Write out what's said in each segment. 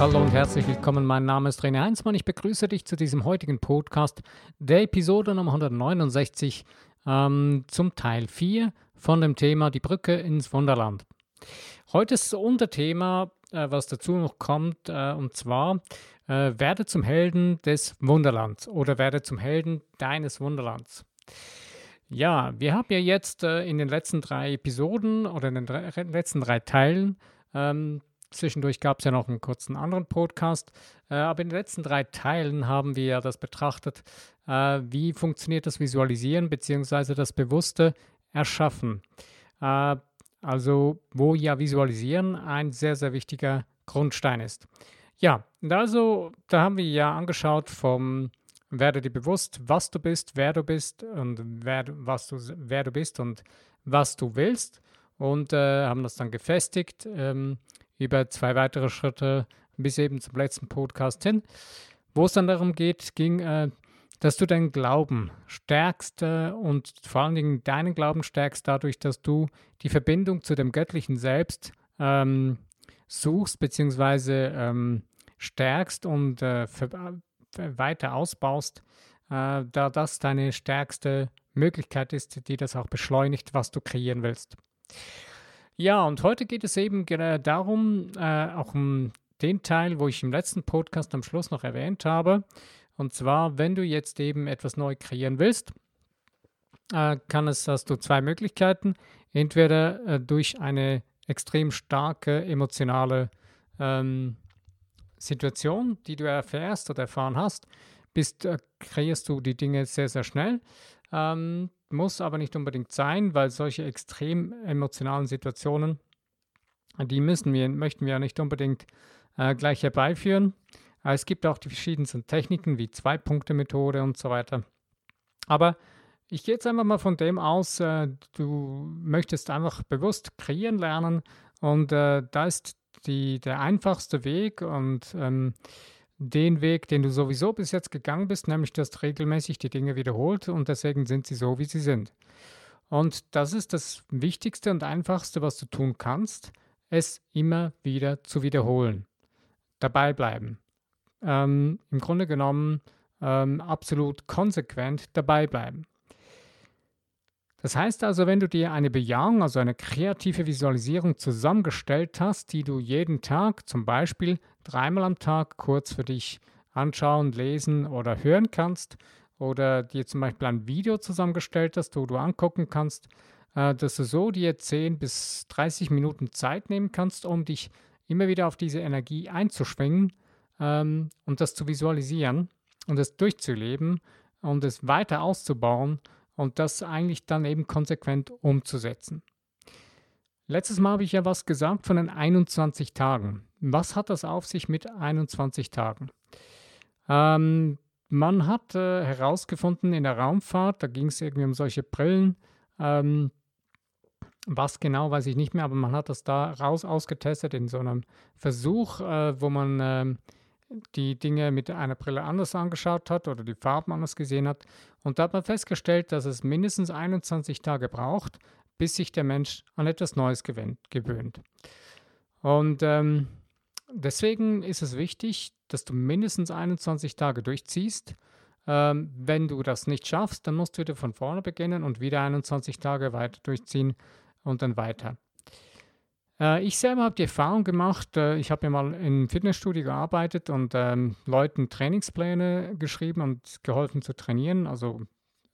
Hallo und herzlich willkommen. Mein Name ist René Heinzmann. Ich begrüße dich zu diesem heutigen Podcast, der Episode Nummer 169 ähm, zum Teil 4 von dem Thema Die Brücke ins Wunderland. Heute ist das Unterthema, äh, was dazu noch kommt, äh, und zwar äh, werde zum Helden des Wunderlands oder werde zum Helden deines Wunderlands. Ja, wir haben ja jetzt äh, in den letzten drei Episoden oder in den drei, letzten drei Teilen ähm, Zwischendurch gab es ja noch einen kurzen anderen Podcast. Äh, aber in den letzten drei Teilen haben wir ja das betrachtet, äh, wie funktioniert das Visualisieren bzw. das bewusste Erschaffen. Äh, also wo ja Visualisieren ein sehr, sehr wichtiger Grundstein ist. Ja, also da haben wir ja angeschaut vom werde dir bewusst, was du bist, wer du bist und wer, was du, wer du bist und was du willst und äh, haben das dann gefestigt. Ähm, über zwei weitere Schritte bis eben zum letzten Podcast hin, wo es dann darum geht, ging, äh, dass du deinen Glauben stärkst äh, und vor allen Dingen deinen Glauben stärkst dadurch, dass du die Verbindung zu dem göttlichen Selbst ähm, suchst bzw. Ähm, stärkst und äh, weiter ausbaust, äh, da das deine stärkste Möglichkeit ist, die das auch beschleunigt, was du kreieren willst. Ja, und heute geht es eben darum, äh, auch um den Teil, wo ich im letzten Podcast am Schluss noch erwähnt habe. Und zwar, wenn du jetzt eben etwas neu kreieren willst, äh, kann es, hast du zwei Möglichkeiten. Entweder äh, durch eine extrem starke emotionale ähm, Situation, die du erfährst oder erfahren hast, bist, äh, kreierst du die Dinge sehr, sehr schnell. Ähm, muss aber nicht unbedingt sein, weil solche extrem emotionalen Situationen, die müssen wir, möchten wir ja nicht unbedingt äh, gleich herbeiführen. Äh, es gibt auch die verschiedensten Techniken wie Zwei-Punkte-Methode und so weiter. Aber ich gehe jetzt einfach mal von dem aus, äh, du möchtest einfach bewusst kreieren lernen und äh, da ist die, der einfachste Weg und ähm, den Weg, den du sowieso bis jetzt gegangen bist, nämlich du regelmäßig die Dinge wiederholt und deswegen sind sie so, wie sie sind. Und das ist das Wichtigste und Einfachste, was du tun kannst, es immer wieder zu wiederholen. Dabei bleiben. Ähm, Im Grunde genommen ähm, absolut konsequent dabei bleiben. Das heißt also, wenn du dir eine Bejahung, also eine kreative Visualisierung zusammengestellt hast, die du jeden Tag zum Beispiel dreimal am Tag kurz für dich anschauen, lesen oder hören kannst, oder dir zum Beispiel ein Video zusammengestellt hast, wo du angucken kannst, äh, dass du so dir 10 bis 30 Minuten Zeit nehmen kannst, um dich immer wieder auf diese Energie einzuschwingen ähm, und das zu visualisieren und es durchzuleben und es weiter auszubauen und das eigentlich dann eben konsequent umzusetzen. Letztes Mal habe ich ja was gesagt von den 21 Tagen. Was hat das auf sich mit 21 Tagen? Ähm, man hat äh, herausgefunden in der Raumfahrt, da ging es irgendwie um solche Brillen, ähm, was genau weiß ich nicht mehr, aber man hat das da raus ausgetestet in so einem Versuch, äh, wo man äh, die Dinge mit einer Brille anders angeschaut hat oder die Farben anders gesehen hat. Und da hat man festgestellt, dass es mindestens 21 Tage braucht, bis sich der Mensch an etwas Neues gewöhnt. Und ähm, deswegen ist es wichtig, dass du mindestens 21 Tage durchziehst. Ähm, wenn du das nicht schaffst, dann musst du wieder von vorne beginnen und wieder 21 Tage weiter durchziehen und dann weiter. Äh, ich selber habe die Erfahrung gemacht, äh, ich habe ja mal im Fitnessstudio gearbeitet und ähm, Leuten Trainingspläne geschrieben und geholfen zu trainieren, also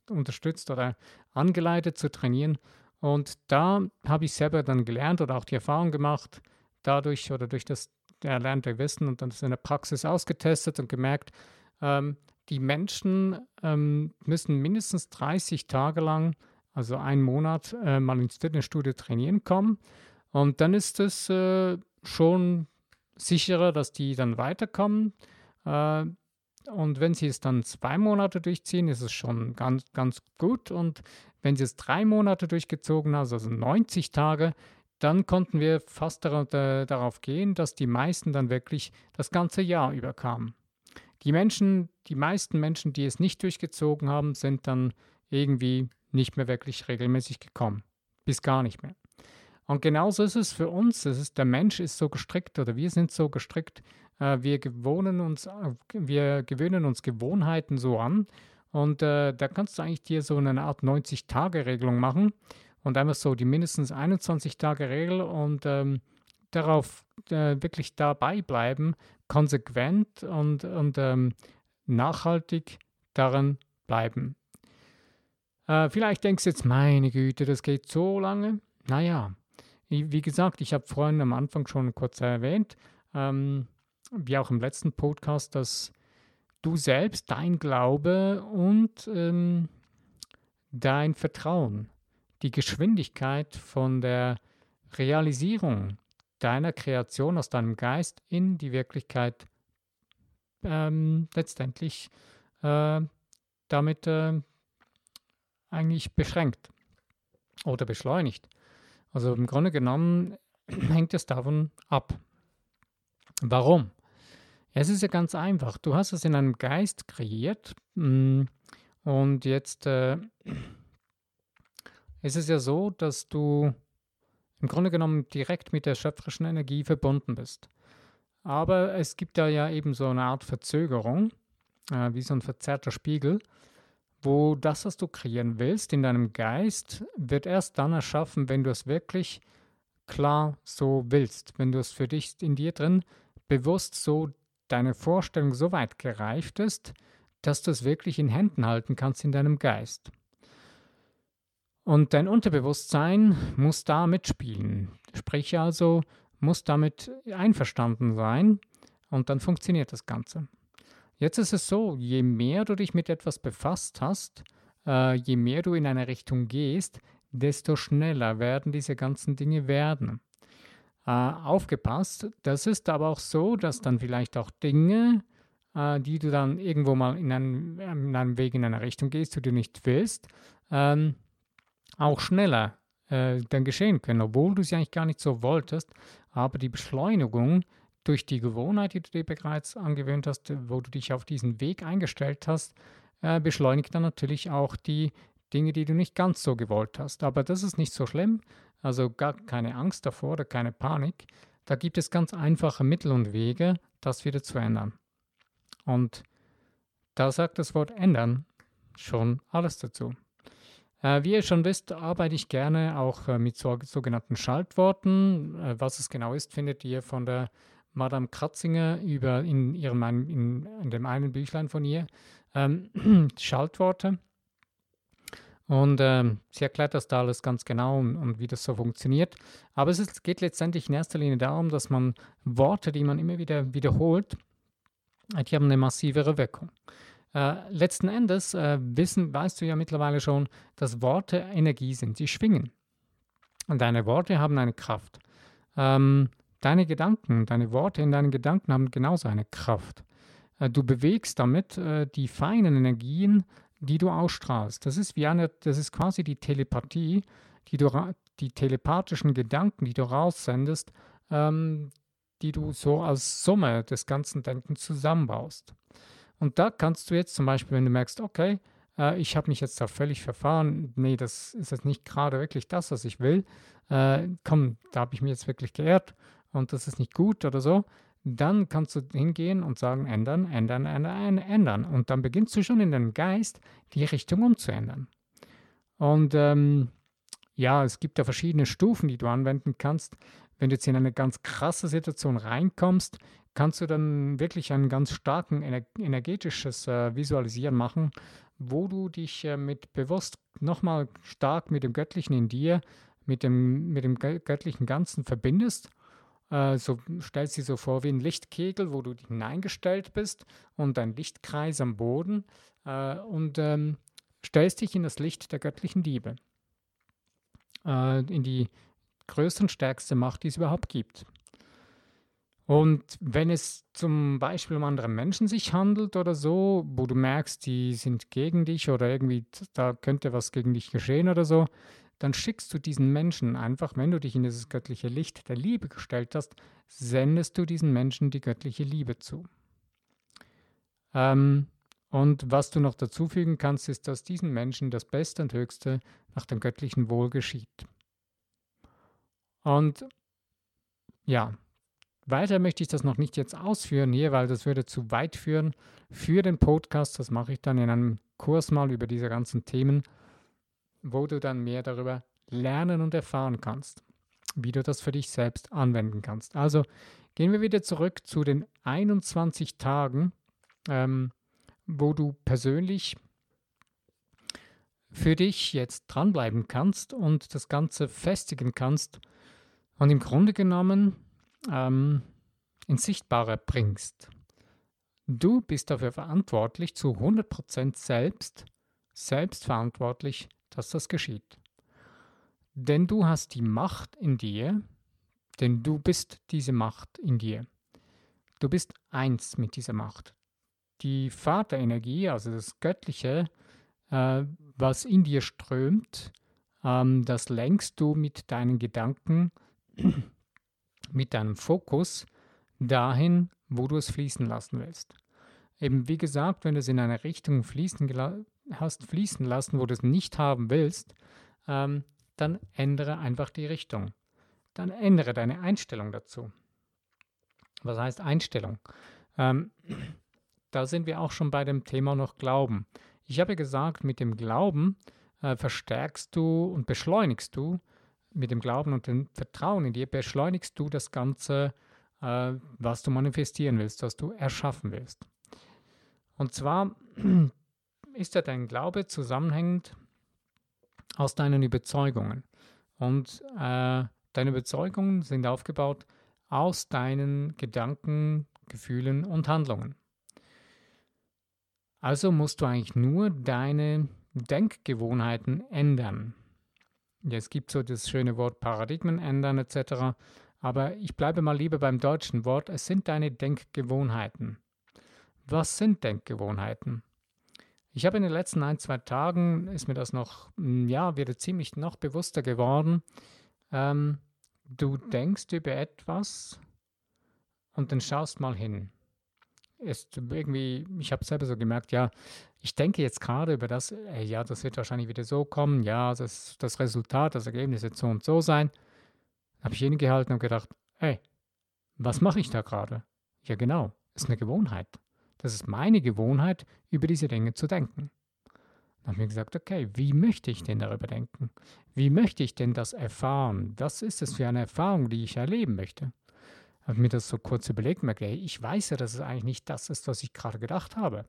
unterstützt oder angeleitet zu trainieren. Und da habe ich selber dann gelernt oder auch die Erfahrung gemacht, dadurch oder durch das erlernte Wissen und dann in der Praxis ausgetestet und gemerkt, ähm, die Menschen ähm, müssen mindestens 30 Tage lang, also einen Monat, äh, mal ins Fitnessstudio trainieren kommen. Und dann ist es äh, schon sicherer, dass die dann weiterkommen. Äh, und wenn sie es dann zwei Monate durchziehen, ist es schon ganz, ganz gut. Und wenn sie es drei Monate durchgezogen haben, also 90 Tage, dann konnten wir fast darauf, gehen, dass die meisten dann wirklich das ganze Jahr überkamen. Die Menschen, die meisten Menschen, die es nicht durchgezogen haben, sind dann irgendwie nicht mehr wirklich regelmäßig gekommen. Bis gar nicht mehr. Und genauso ist es für uns. Es ist, der Mensch ist so gestrickt oder wir sind so gestrickt. Äh, wir, gewohnen uns, äh, wir gewöhnen uns Gewohnheiten so an. Und äh, da kannst du eigentlich dir so eine Art 90-Tage-Regelung machen und einfach so die mindestens 21-Tage-Regel und ähm, darauf äh, wirklich dabei bleiben, konsequent und, und ähm, nachhaltig daran bleiben. Äh, vielleicht denkst du jetzt, meine Güte, das geht so lange. Naja, wie gesagt, ich habe vorhin am Anfang schon kurz erwähnt, ähm, wie auch im letzten Podcast, dass du selbst, dein Glaube und ähm, dein Vertrauen, die Geschwindigkeit von der Realisierung deiner Kreation aus deinem Geist in die Wirklichkeit ähm, letztendlich äh, damit äh, eigentlich beschränkt oder beschleunigt. Also im Grunde genommen hängt es davon ab. Warum? Es ist ja ganz einfach. Du hast es in einem Geist kreiert mm, und jetzt äh, ist es ja so, dass du im Grunde genommen direkt mit der schöpferischen Energie verbunden bist. Aber es gibt da ja eben so eine Art Verzögerung, äh, wie so ein verzerrter Spiegel, wo das, was du kreieren willst in deinem Geist, wird erst dann erschaffen, wenn du es wirklich klar so willst, wenn du es für dich in dir drin bewusst so deine Vorstellung so weit gereift ist, dass du es wirklich in Händen halten kannst in deinem Geist. Und dein Unterbewusstsein muss da mitspielen. Sprich also, muss damit einverstanden sein und dann funktioniert das Ganze. Jetzt ist es so, je mehr du dich mit etwas befasst hast, äh, je mehr du in eine Richtung gehst, desto schneller werden diese ganzen Dinge werden. Äh, aufgepasst, das ist aber auch so, dass dann vielleicht auch Dinge, äh, die du dann irgendwo mal in einem, in einem Weg in eine Richtung gehst, die du nicht willst, ähm, auch schneller äh, dann geschehen können, obwohl du sie eigentlich gar nicht so wolltest. Aber die Beschleunigung durch die Gewohnheit, die du dir bereits angewöhnt hast, wo du dich auf diesen Weg eingestellt hast, äh, beschleunigt dann natürlich auch die Dinge, die du nicht ganz so gewollt hast. Aber das ist nicht so schlimm, also gar keine Angst davor oder keine Panik. Da gibt es ganz einfache Mittel und Wege, das wieder zu ändern. Und da sagt das Wort ändern schon alles dazu. Äh, wie ihr schon wisst, arbeite ich gerne auch äh, mit so, sogenannten Schaltworten. Äh, was es genau ist, findet ihr von der Madame Kratzinger über in, ihrem, in, in dem einen Büchlein von ihr. Ähm, Schaltworte. Und ähm, sie erklärt das da alles ganz genau und, und wie das so funktioniert. Aber es ist, geht letztendlich in erster Linie darum, dass man Worte, die man immer wieder wiederholt, die haben eine massivere Wirkung. Äh, letzten Endes äh, wissen, weißt du ja mittlerweile schon, dass Worte Energie sind, sie schwingen. Und deine Worte haben eine Kraft. Ähm, deine Gedanken, deine Worte in deinen Gedanken haben genauso eine Kraft. Äh, du bewegst damit äh, die feinen Energien, die du ausstrahlst. Das ist wie eine, das ist quasi die Telepathie, die du, die telepathischen Gedanken, die du raussendest, ähm, die du so als Summe des ganzen Denkens zusammenbaust. Und da kannst du jetzt zum Beispiel, wenn du merkst, okay, äh, ich habe mich jetzt da völlig verfahren, nee, das ist jetzt nicht gerade wirklich das, was ich will, äh, komm, da habe ich mich jetzt wirklich geehrt und das ist nicht gut oder so, dann kannst du hingehen und sagen, ändern, ändern, ändern, ändern. Und dann beginnst du schon in deinem Geist die Richtung umzuändern. Und ähm, ja, es gibt da verschiedene Stufen, die du anwenden kannst. Wenn du jetzt in eine ganz krasse Situation reinkommst, kannst du dann wirklich ein ganz starken ener energetisches äh, Visualisieren machen, wo du dich äh, mit bewusst nochmal stark mit dem Göttlichen in dir, mit dem, mit dem göttlichen Ganzen verbindest. Äh, so stellst du dir so vor wie ein Lichtkegel, wo du hineingestellt bist und ein Lichtkreis am Boden äh, und ähm, stellst dich in das Licht der göttlichen Liebe, äh, in die größte und stärkste Macht, die es überhaupt gibt. Und wenn es zum Beispiel um andere Menschen sich handelt oder so, wo du merkst, die sind gegen dich oder irgendwie da könnte was gegen dich geschehen oder so, dann schickst du diesen Menschen einfach, wenn du dich in dieses göttliche Licht der Liebe gestellt hast, sendest du diesen Menschen die göttliche Liebe zu. Ähm, und was du noch dazufügen kannst, ist, dass diesen Menschen das Beste und Höchste nach dem göttlichen Wohl geschieht. Und ja, weiter möchte ich das noch nicht jetzt ausführen hier, weil das würde zu weit führen für den Podcast. Das mache ich dann in einem Kurs mal über diese ganzen Themen, wo du dann mehr darüber lernen und erfahren kannst, wie du das für dich selbst anwenden kannst. Also gehen wir wieder zurück zu den 21 Tagen, ähm, wo du persönlich für dich jetzt dranbleiben kannst und das Ganze festigen kannst und im Grunde genommen ähm, ins Sichtbare bringst. Du bist dafür verantwortlich, zu 100% selbst, selbstverantwortlich, dass das geschieht. Denn du hast die Macht in dir, denn du bist diese Macht in dir. Du bist eins mit dieser Macht. Die Vaterenergie, also das Göttliche, äh, was in dir strömt, ähm, das lenkst du mit deinen Gedanken mit deinem Fokus dahin, wo du es fließen lassen willst. Eben wie gesagt, wenn du es in eine Richtung fließen hast fließen lassen, wo du es nicht haben willst, ähm, dann ändere einfach die Richtung. Dann ändere deine Einstellung dazu. Was heißt Einstellung? Ähm, da sind wir auch schon bei dem Thema noch Glauben. Ich habe gesagt, mit dem Glauben äh, verstärkst du und beschleunigst du mit dem Glauben und dem Vertrauen in dir beschleunigst du das Ganze, äh, was du manifestieren willst, was du erschaffen willst. Und zwar ist ja dein Glaube zusammenhängend aus deinen Überzeugungen. Und äh, deine Überzeugungen sind aufgebaut aus deinen Gedanken, Gefühlen und Handlungen. Also musst du eigentlich nur deine Denkgewohnheiten ändern. Es gibt so das schöne Wort Paradigmen ändern etc. Aber ich bleibe mal lieber beim deutschen Wort. Es sind deine Denkgewohnheiten. Was sind Denkgewohnheiten? Ich habe in den letzten ein, zwei Tagen, ist mir das noch, hm, ja, wieder ziemlich noch bewusster geworden. Ähm, du denkst über etwas und dann schaust mal hin ist irgendwie, ich habe selber so gemerkt, ja, ich denke jetzt gerade über das, äh, ja, das wird wahrscheinlich wieder so kommen, ja, das, das Resultat, das Ergebnis wird so und so sein. Habe ich innegehalten und gedacht, ey, was mache ich da gerade? Ja, genau, ist eine Gewohnheit. Das ist meine Gewohnheit, über diese Dinge zu denken. Dann habe ich mir gesagt, okay, wie möchte ich denn darüber denken? Wie möchte ich denn das erfahren? Was ist es für eine Erfahrung, die ich erleben möchte? habe mir das so kurz überlegt und hey, ich weiß ja, dass es eigentlich nicht das ist, was ich gerade gedacht habe.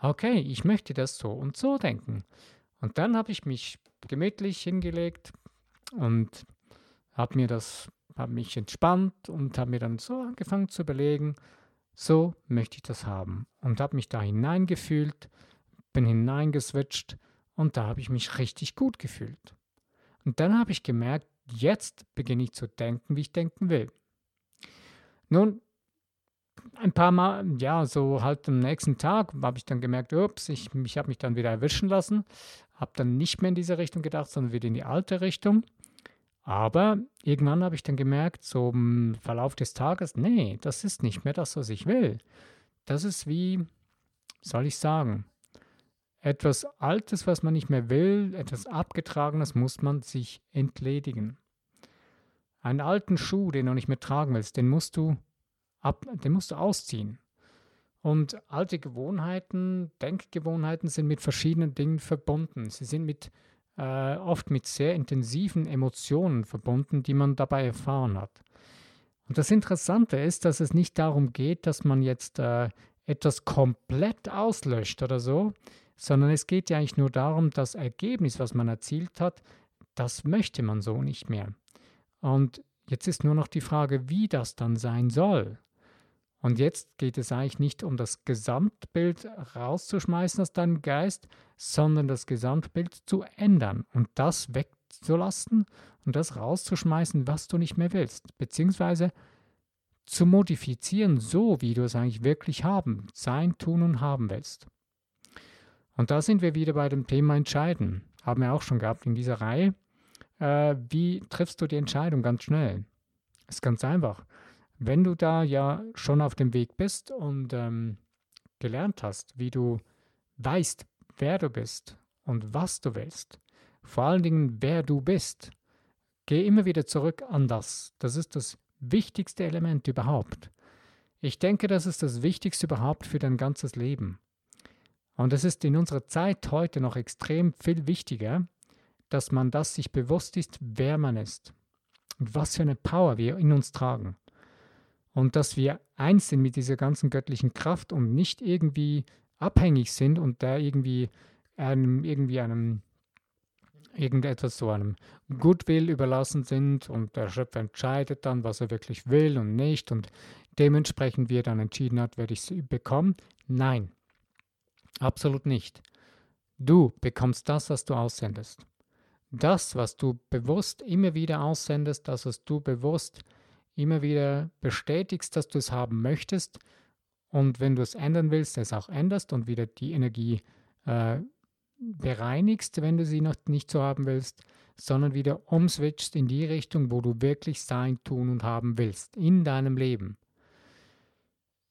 Okay, ich möchte das so und so denken. Und dann habe ich mich gemütlich hingelegt und habe mir das, habe mich entspannt und habe mir dann so angefangen zu überlegen, so möchte ich das haben. Und habe mich da hineingefühlt, bin hineingeswitcht und da habe ich mich richtig gut gefühlt. Und dann habe ich gemerkt, jetzt beginne ich zu denken, wie ich denken will. Nun, ein paar Mal, ja, so halt am nächsten Tag habe ich dann gemerkt, ups, ich, ich habe mich dann wieder erwischen lassen, habe dann nicht mehr in diese Richtung gedacht, sondern wieder in die alte Richtung. Aber irgendwann habe ich dann gemerkt, so im Verlauf des Tages, nee, das ist nicht mehr das, was ich will. Das ist wie, soll ich sagen, etwas Altes, was man nicht mehr will, etwas Abgetragenes muss man sich entledigen. Einen alten Schuh, den du nicht mehr tragen willst, den musst du ab, den musst du ausziehen. Und alte Gewohnheiten, Denkgewohnheiten sind mit verschiedenen Dingen verbunden. Sie sind mit, äh, oft mit sehr intensiven Emotionen verbunden, die man dabei erfahren hat. Und das Interessante ist, dass es nicht darum geht, dass man jetzt äh, etwas komplett auslöscht oder so, sondern es geht ja eigentlich nur darum, das Ergebnis, was man erzielt hat, das möchte man so nicht mehr. Und jetzt ist nur noch die Frage, wie das dann sein soll. Und jetzt geht es eigentlich nicht um das Gesamtbild rauszuschmeißen aus deinem Geist, sondern das Gesamtbild zu ändern und das wegzulassen und das rauszuschmeißen, was du nicht mehr willst, beziehungsweise zu modifizieren, so wie du es eigentlich wirklich haben, sein, tun und haben willst. Und da sind wir wieder bei dem Thema Entscheiden. Haben wir auch schon gehabt in dieser Reihe. Äh, wie triffst du die Entscheidung ganz schnell? Ist ganz einfach. Wenn du da ja schon auf dem Weg bist und ähm, gelernt hast, wie du weißt, wer du bist und was du willst, vor allen Dingen, wer du bist, Geh immer wieder zurück an das. Das ist das wichtigste Element überhaupt. Ich denke, das ist das Wichtigste überhaupt für dein ganzes Leben. Und es ist in unserer Zeit heute noch extrem viel wichtiger, dass man das sich bewusst ist, wer man ist und was für eine Power wir in uns tragen. Und dass wir eins sind mit dieser ganzen göttlichen Kraft und nicht irgendwie abhängig sind und da irgendwie einem, irgendwie einem irgendetwas so einem Goodwill überlassen sind und der Schöpfer entscheidet dann, was er wirklich will und nicht und dementsprechend wie er dann entschieden hat, werde ich sie bekommen. Nein, absolut nicht. Du bekommst das, was du aussendest. Das, was du bewusst immer wieder aussendest, das, was du bewusst immer wieder bestätigst, dass du es haben möchtest und wenn du es ändern willst, es auch änderst und wieder die Energie äh, bereinigst, wenn du sie noch nicht so haben willst, sondern wieder umswitcht in die Richtung, wo du wirklich sein, tun und haben willst, in deinem Leben.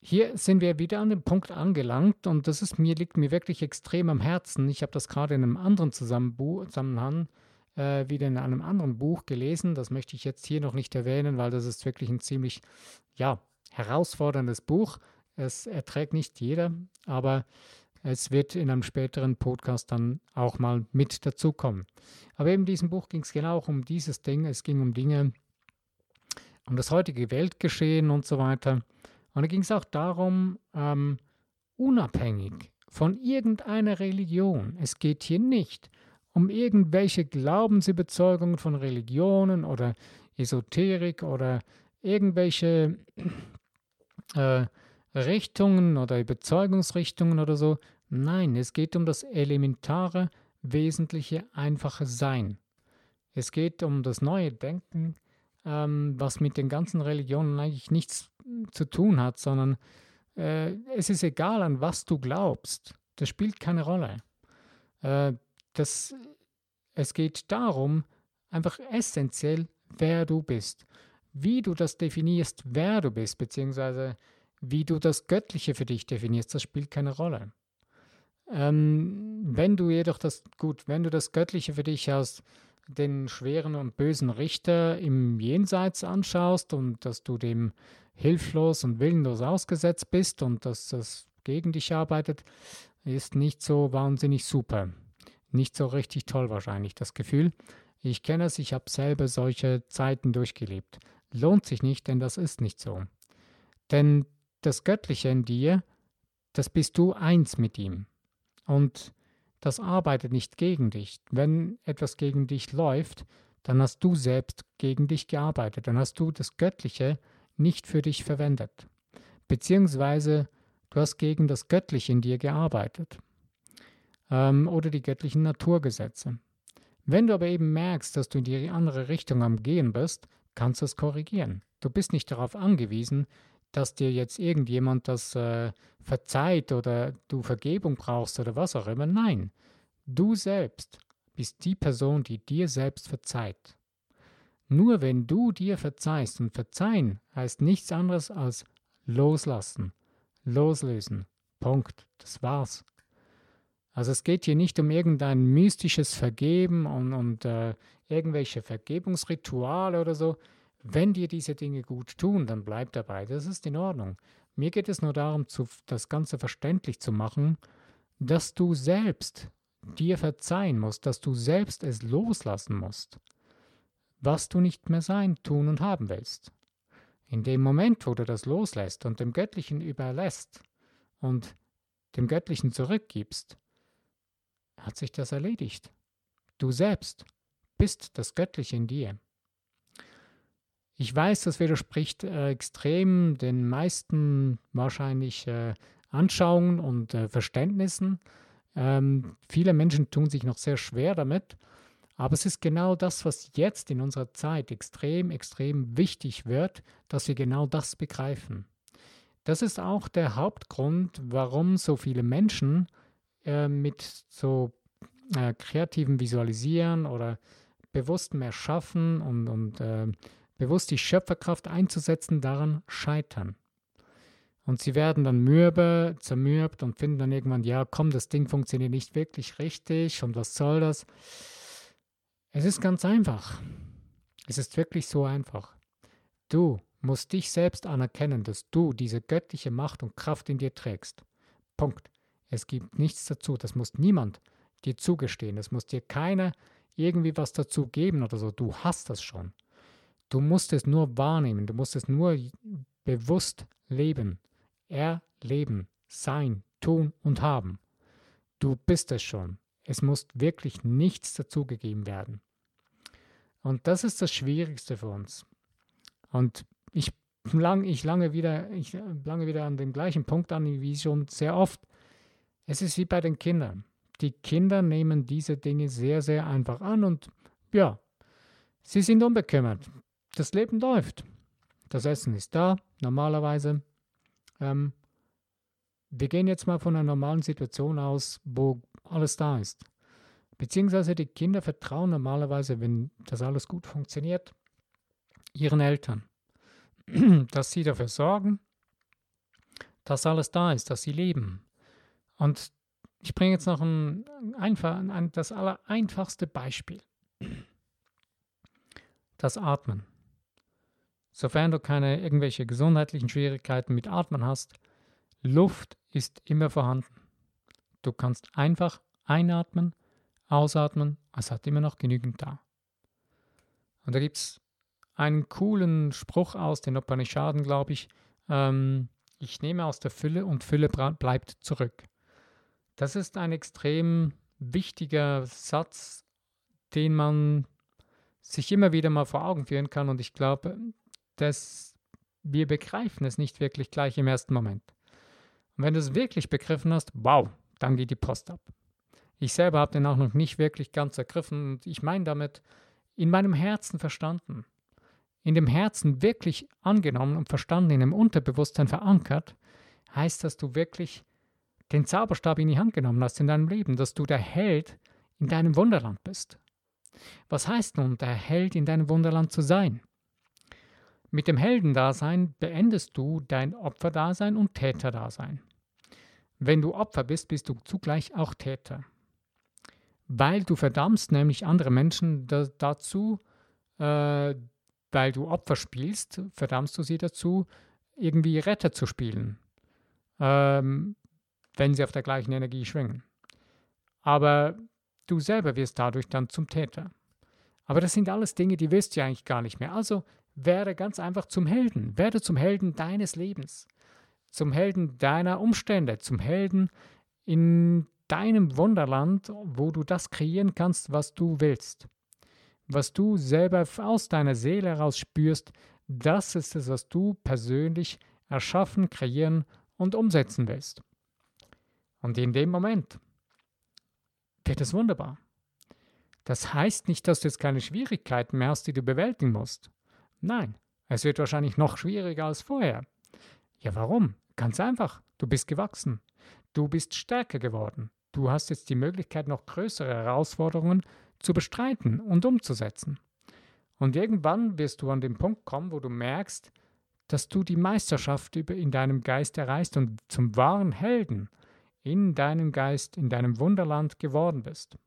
Hier sind wir wieder an dem Punkt angelangt und das ist mir, liegt mir wirklich extrem am Herzen. Ich habe das gerade in einem anderen Zusammenhang äh, wieder in einem anderen Buch gelesen. Das möchte ich jetzt hier noch nicht erwähnen, weil das ist wirklich ein ziemlich ja, herausforderndes Buch. Es erträgt nicht jeder, aber es wird in einem späteren Podcast dann auch mal mit dazukommen. Aber eben in diesem Buch ging es genau auch um dieses Ding. Es ging um Dinge, um das heutige Weltgeschehen und so weiter. Und da ging es auch darum, ähm, unabhängig von irgendeiner Religion. Es geht hier nicht um irgendwelche Glaubensüberzeugungen von Religionen oder Esoterik oder irgendwelche äh, Richtungen oder Überzeugungsrichtungen oder so. Nein, es geht um das elementare, wesentliche, einfache Sein. Es geht um das neue Denken, ähm, was mit den ganzen Religionen eigentlich nichts zu tun hat, sondern äh, es ist egal, an was du glaubst. Das spielt keine Rolle. Äh, das, es geht darum, einfach essentiell, wer du bist. Wie du das definierst, wer du bist, beziehungsweise wie du das Göttliche für dich definierst, das spielt keine Rolle. Ähm, wenn du jedoch das, gut, wenn du das Göttliche für dich als den schweren und bösen Richter im Jenseits anschaust und dass du dem hilflos und willenlos ausgesetzt bist und dass das gegen dich arbeitet, ist nicht so wahnsinnig super. Nicht so richtig toll wahrscheinlich das Gefühl. Ich kenne es, ich habe selber solche Zeiten durchgelebt. Lohnt sich nicht, denn das ist nicht so. Denn das Göttliche in dir, das bist du eins mit ihm. Und das arbeitet nicht gegen dich. Wenn etwas gegen dich läuft, dann hast du selbst gegen dich gearbeitet. Dann hast du das Göttliche nicht für dich verwendet. Beziehungsweise du hast gegen das Göttliche in dir gearbeitet. Ähm, oder die göttlichen Naturgesetze. Wenn du aber eben merkst, dass du in die andere Richtung am Gehen bist, kannst du es korrigieren. Du bist nicht darauf angewiesen, dass dir jetzt irgendjemand das äh, verzeiht oder du Vergebung brauchst oder was auch immer. Nein, du selbst bist die Person, die dir selbst verzeiht. Nur wenn du dir verzeihst, und verzeihen heißt nichts anderes als loslassen, loslösen. Punkt. Das war's. Also es geht hier nicht um irgendein mystisches Vergeben und, und äh, irgendwelche Vergebungsrituale oder so. Wenn dir diese Dinge gut tun, dann bleib dabei. Das ist in Ordnung. Mir geht es nur darum, zu, das Ganze verständlich zu machen, dass du selbst dir verzeihen musst, dass du selbst es loslassen musst, was du nicht mehr sein, tun und haben willst. In dem Moment, wo du das loslässt und dem Göttlichen überlässt und dem Göttlichen zurückgibst, hat sich das erledigt. Du selbst bist das Göttliche in dir. Ich weiß, das widerspricht äh, extrem den meisten wahrscheinlich äh, Anschauungen und äh, Verständnissen. Ähm, viele Menschen tun sich noch sehr schwer damit, aber es ist genau das, was jetzt in unserer Zeit extrem, extrem wichtig wird, dass wir genau das begreifen. Das ist auch der Hauptgrund, warum so viele Menschen äh, mit so äh, kreativem Visualisieren oder bewusstem Erschaffen und, und äh, bewusst die Schöpferkraft einzusetzen, daran scheitern. Und sie werden dann mürbe, zermürbt und finden dann irgendwann, ja, komm, das Ding funktioniert nicht wirklich richtig und was soll das? Es ist ganz einfach. Es ist wirklich so einfach. Du musst dich selbst anerkennen, dass du diese göttliche Macht und Kraft in dir trägst. Punkt. Es gibt nichts dazu. Das muss niemand dir zugestehen. Es muss dir keiner irgendwie was dazu geben oder so. Du hast das schon. Du musst es nur wahrnehmen. Du musst es nur bewusst leben, erleben, sein, tun und haben. Du bist es schon. Es muss wirklich nichts dazugegeben werden. Und das ist das Schwierigste für uns. Und ich, lang, ich, lange wieder, ich lange wieder an dem gleichen Punkt an, wie schon sehr oft. Es ist wie bei den Kindern. Die Kinder nehmen diese Dinge sehr, sehr einfach an und ja, sie sind unbekümmert. Das Leben läuft. Das Essen ist da, normalerweise. Ähm, wir gehen jetzt mal von einer normalen Situation aus, wo alles da ist. Beziehungsweise die Kinder vertrauen normalerweise, wenn das alles gut funktioniert, ihren Eltern, dass sie dafür sorgen, dass alles da ist, dass sie leben. Und ich bringe jetzt noch ein, einfach, ein, das allereinfachste Beispiel. Das Atmen. Sofern du keine irgendwelche gesundheitlichen Schwierigkeiten mit Atmen hast, Luft ist immer vorhanden. Du kannst einfach einatmen, ausatmen, es hat immer noch genügend da. Und da gibt es einen coolen Spruch aus den Upanishaden, glaube ich. Ähm, ich nehme aus der Fülle und Fülle bleibt zurück. Das ist ein extrem wichtiger Satz, den man sich immer wieder mal vor Augen führen kann. Und ich glaube, dass wir begreifen es nicht wirklich gleich im ersten Moment. Und wenn du es wirklich begriffen hast, wow, dann geht die Post ab. Ich selber habe den auch noch nicht wirklich ganz ergriffen und ich meine damit in meinem Herzen verstanden. In dem Herzen wirklich angenommen und verstanden, in dem Unterbewusstsein verankert, heißt, dass du wirklich den Zauberstab in die Hand genommen hast in deinem Leben, dass du der Held in deinem Wunderland bist. Was heißt nun, der Held in deinem Wunderland zu sein? Mit dem Heldendasein beendest du dein Opferdasein und Täterdasein. Wenn du Opfer bist, bist du zugleich auch Täter. Weil du verdammst nämlich andere Menschen da, dazu, äh, weil du Opfer spielst, verdammst du sie dazu, irgendwie Retter zu spielen, ähm, wenn sie auf der gleichen Energie schwingen. Aber du selber wirst dadurch dann zum Täter. Aber das sind alles Dinge, die wirst du eigentlich gar nicht mehr. Also werde ganz einfach zum Helden. Werde zum Helden deines Lebens zum Helden deiner Umstände, zum Helden in deinem Wunderland, wo du das kreieren kannst, was du willst. Was du selber aus deiner Seele heraus spürst, das ist es, was du persönlich erschaffen, kreieren und umsetzen willst. Und in dem Moment wird es wunderbar. Das heißt nicht, dass du jetzt keine Schwierigkeiten mehr hast, die du bewältigen musst. Nein, es wird wahrscheinlich noch schwieriger als vorher. Ja, warum? Ganz einfach. Du bist gewachsen. Du bist stärker geworden. Du hast jetzt die Möglichkeit, noch größere Herausforderungen zu bestreiten und umzusetzen. Und irgendwann wirst du an den Punkt kommen, wo du merkst, dass du die Meisterschaft in deinem Geist erreichst und zum wahren Helden in deinem Geist, in deinem Wunderland geworden bist.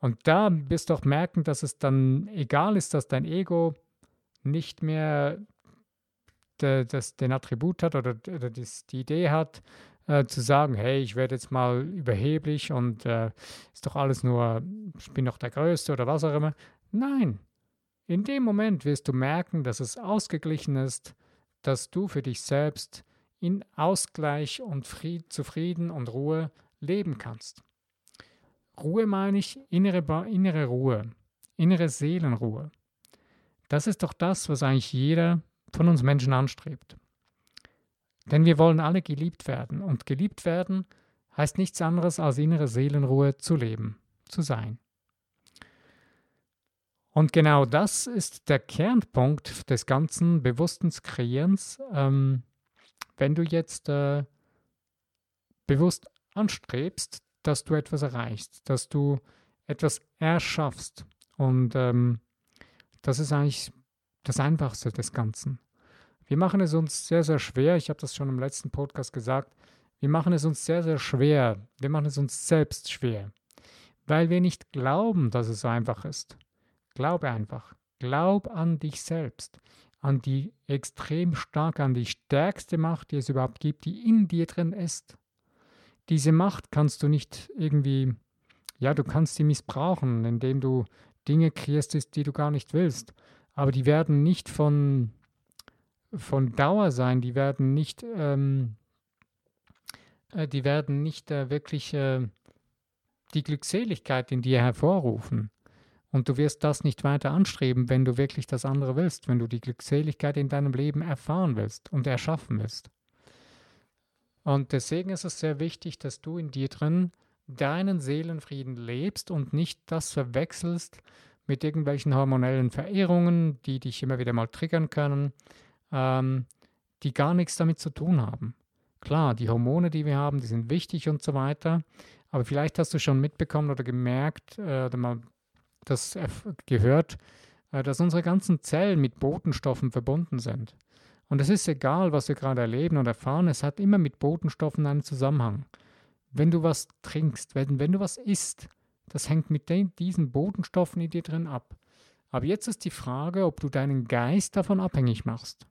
Und da wirst du auch merken, dass es dann egal ist, dass dein Ego nicht mehr de, das, den Attribut hat oder, oder das, die Idee hat, äh, zu sagen, hey, ich werde jetzt mal überheblich und äh, ist doch alles nur, ich bin doch der Größte oder was auch immer. Nein, in dem Moment wirst du merken, dass es ausgeglichen ist, dass du für dich selbst in Ausgleich und Fried, Zufrieden und Ruhe leben kannst. Ruhe meine ich innere, innere Ruhe, innere Seelenruhe. Das ist doch das, was eigentlich jeder von uns Menschen anstrebt. Denn wir wollen alle geliebt werden und geliebt werden heißt nichts anderes als innere Seelenruhe zu leben, zu sein. Und genau das ist der Kernpunkt des ganzen bewussten Kreierens, ähm, wenn du jetzt äh, bewusst anstrebst, dass du etwas erreichst, dass du etwas erschaffst. Und ähm, das ist eigentlich das Einfachste des Ganzen. Wir machen es uns sehr, sehr schwer. Ich habe das schon im letzten Podcast gesagt. Wir machen es uns sehr, sehr schwer. Wir machen es uns selbst schwer, weil wir nicht glauben, dass es so einfach ist. Glaube einfach. Glaub an dich selbst, an die extrem stark, an die stärkste Macht, die es überhaupt gibt, die in dir drin ist. Diese Macht kannst du nicht irgendwie, ja, du kannst sie missbrauchen, indem du Dinge kreierst, die du gar nicht willst. Aber die werden nicht von, von Dauer sein, die werden nicht, ähm, äh, die werden nicht äh, wirklich äh, die Glückseligkeit in dir hervorrufen. Und du wirst das nicht weiter anstreben, wenn du wirklich das andere willst, wenn du die Glückseligkeit in deinem Leben erfahren willst und erschaffen willst. Und deswegen ist es sehr wichtig, dass du in dir drin deinen Seelenfrieden lebst und nicht das verwechselst mit irgendwelchen hormonellen Verehrungen, die dich immer wieder mal triggern können, ähm, die gar nichts damit zu tun haben. Klar, die Hormone, die wir haben, die sind wichtig und so weiter, aber vielleicht hast du schon mitbekommen oder gemerkt äh, oder mal das gehört, äh, dass unsere ganzen Zellen mit Botenstoffen verbunden sind. Und es ist egal, was wir gerade erleben und erfahren, es hat immer mit Botenstoffen einen Zusammenhang. Wenn du was trinkst, wenn, wenn du was isst, das hängt mit den, diesen Botenstoffen in dir drin ab. Aber jetzt ist die Frage, ob du deinen Geist davon abhängig machst.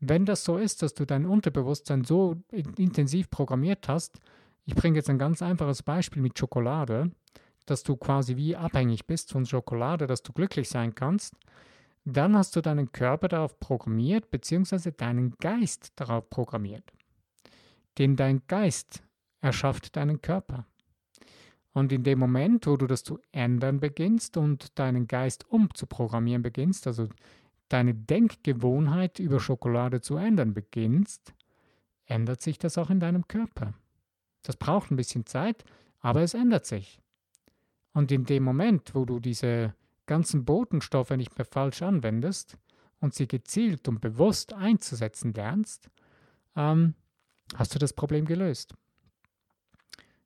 Wenn das so ist, dass du dein Unterbewusstsein so intensiv programmiert hast, ich bringe jetzt ein ganz einfaches Beispiel mit Schokolade, dass du quasi wie abhängig bist von Schokolade, dass du glücklich sein kannst, dann hast du deinen Körper darauf programmiert, beziehungsweise deinen Geist darauf programmiert. Denn dein Geist erschafft deinen Körper. Und in dem Moment, wo du das zu ändern beginnst und deinen Geist umzuprogrammieren beginnst, also deine Denkgewohnheit über Schokolade zu ändern beginnst, ändert sich das auch in deinem Körper. Das braucht ein bisschen Zeit, aber es ändert sich. Und in dem Moment, wo du diese ganzen Botenstoffe nicht mehr falsch anwendest und sie gezielt und bewusst einzusetzen lernst, ähm, hast du das Problem gelöst.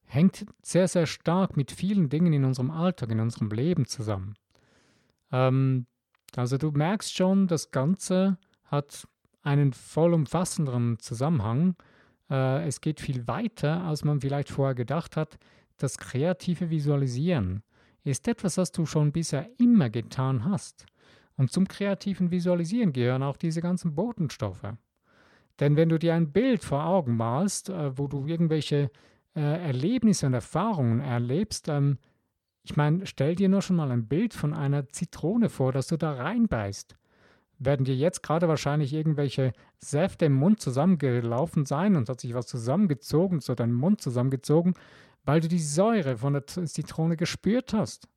Hängt sehr, sehr stark mit vielen Dingen in unserem Alltag, in unserem Leben zusammen. Ähm, also du merkst schon, das Ganze hat einen vollumfassenderen Zusammenhang. Äh, es geht viel weiter, als man vielleicht vorher gedacht hat. Das kreative Visualisieren ist etwas, was du schon bisher immer getan hast. Und zum kreativen Visualisieren gehören auch diese ganzen Botenstoffe. Denn wenn du dir ein Bild vor Augen malst, äh, wo du irgendwelche äh, Erlebnisse und Erfahrungen erlebst, ähm, ich meine, stell dir nur schon mal ein Bild von einer Zitrone vor, dass du da reinbeißt. Werden dir jetzt gerade wahrscheinlich irgendwelche Säfte im Mund zusammengelaufen sein und hat sich was zusammengezogen, so dein Mund zusammengezogen, weil du die Säure von der Zitrone gespürt hast.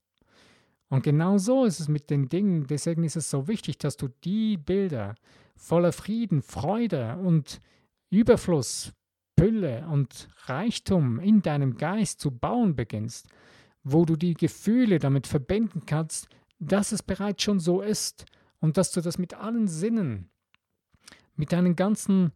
Und genau so ist es mit den Dingen. Deswegen ist es so wichtig, dass du die Bilder voller Frieden, Freude und Überfluss, Fülle und Reichtum in deinem Geist zu bauen beginnst, wo du die Gefühle damit verbinden kannst, dass es bereits schon so ist und dass du das mit allen Sinnen, mit deinen ganzen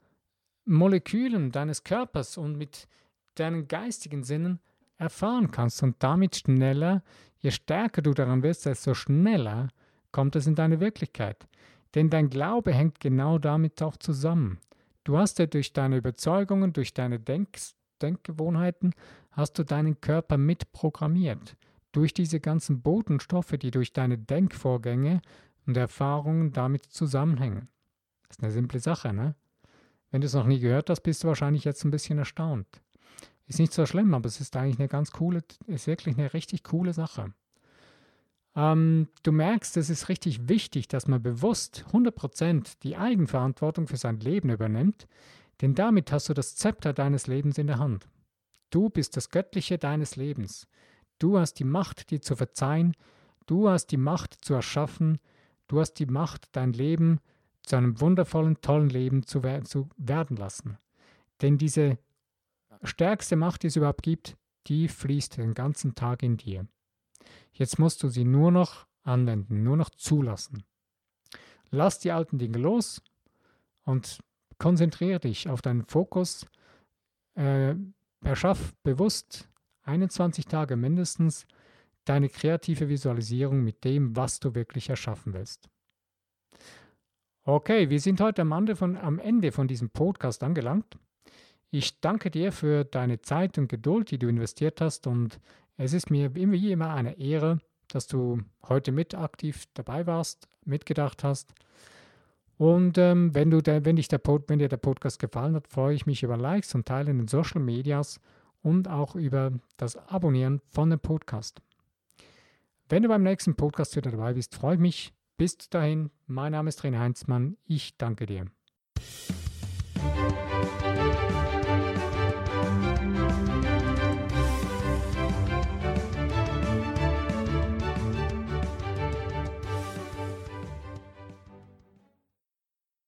Molekülen deines Körpers und mit deinen geistigen Sinnen erfahren kannst und damit schneller, je stärker du daran wirst, desto schneller kommt es in deine Wirklichkeit. Denn dein Glaube hängt genau damit auch zusammen. Du hast ja durch deine Überzeugungen, durch deine Denk Denkgewohnheiten, hast du deinen Körper mitprogrammiert. Durch diese ganzen Botenstoffe, die durch deine Denkvorgänge und Erfahrungen damit zusammenhängen. Das ist eine simple Sache, ne? Wenn du es noch nie gehört hast, bist du wahrscheinlich jetzt ein bisschen erstaunt. Ist nicht so schlimm, aber es ist eigentlich eine ganz coole, ist wirklich eine richtig coole Sache. Ähm, du merkst, es ist richtig wichtig, dass man bewusst 100% die Eigenverantwortung für sein Leben übernimmt, denn damit hast du das Zepter deines Lebens in der Hand. Du bist das Göttliche deines Lebens. Du hast die Macht, dir zu verzeihen. Du hast die Macht zu erschaffen. Du hast die Macht, dein Leben zu einem wundervollen, tollen Leben zu, wer zu werden lassen. Denn diese stärkste Macht, die es überhaupt gibt, die fließt den ganzen Tag in dir. Jetzt musst du sie nur noch anwenden, nur noch zulassen. Lass die alten Dinge los und konzentriere dich auf deinen Fokus. Äh, erschaff bewusst 21 Tage mindestens deine kreative Visualisierung mit dem, was du wirklich erschaffen willst. Okay, wir sind heute am von, am Ende von diesem Podcast angelangt. Ich danke dir für deine Zeit und Geduld, die du investiert hast und es ist mir wie immer eine Ehre, dass du heute mit aktiv dabei warst mitgedacht hast. Und ähm, wenn, du der, wenn, dich der Pod, wenn dir der Podcast gefallen hat, freue ich mich über Likes und Teilen in den Social Medias und auch über das Abonnieren von dem Podcast. Wenn du beim nächsten Podcast wieder dabei bist, freue ich mich. Bis dahin, mein Name ist René Heinzmann. Ich danke dir.